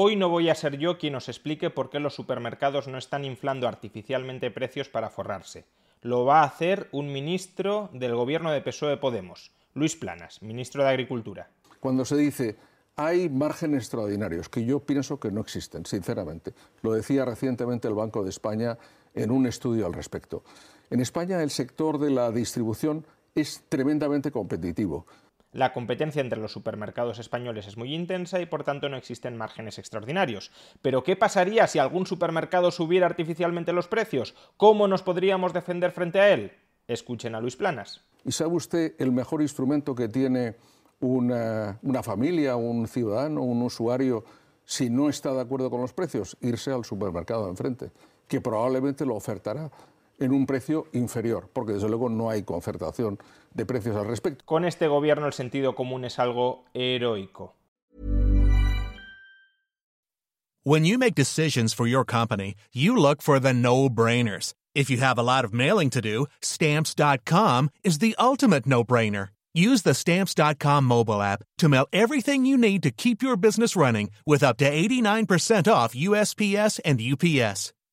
Hoy no voy a ser yo quien os explique por qué los supermercados no están inflando artificialmente precios para forrarse. Lo va a hacer un ministro del gobierno de PSOE Podemos, Luis Planas, ministro de Agricultura. Cuando se dice hay márgenes extraordinarios, que yo pienso que no existen, sinceramente. Lo decía recientemente el Banco de España en un estudio al respecto. En España el sector de la distribución es tremendamente competitivo. La competencia entre los supermercados españoles es muy intensa y por tanto no existen márgenes extraordinarios. Pero ¿qué pasaría si algún supermercado subiera artificialmente los precios? ¿Cómo nos podríamos defender frente a él? Escuchen a Luis Planas. ¿Y sabe usted el mejor instrumento que tiene una, familia, un ciudadano, un usuario, si no está de acuerdo con los precios? Irse al supermercado de enfrente, que probablemente lo ofertará en un precio inferior, porque desde luego no hay concertación de precios al respecto. Con este gobierno el sentido común es algo heroico. When you make decisions for your company, you look for the no-brainers. If you have a lot of mailing to do, stamps.com is the ultimate no-brainer. Use the stamps.com mobile app to mail everything you need to keep your business running with up to 89% off USPS and UPS.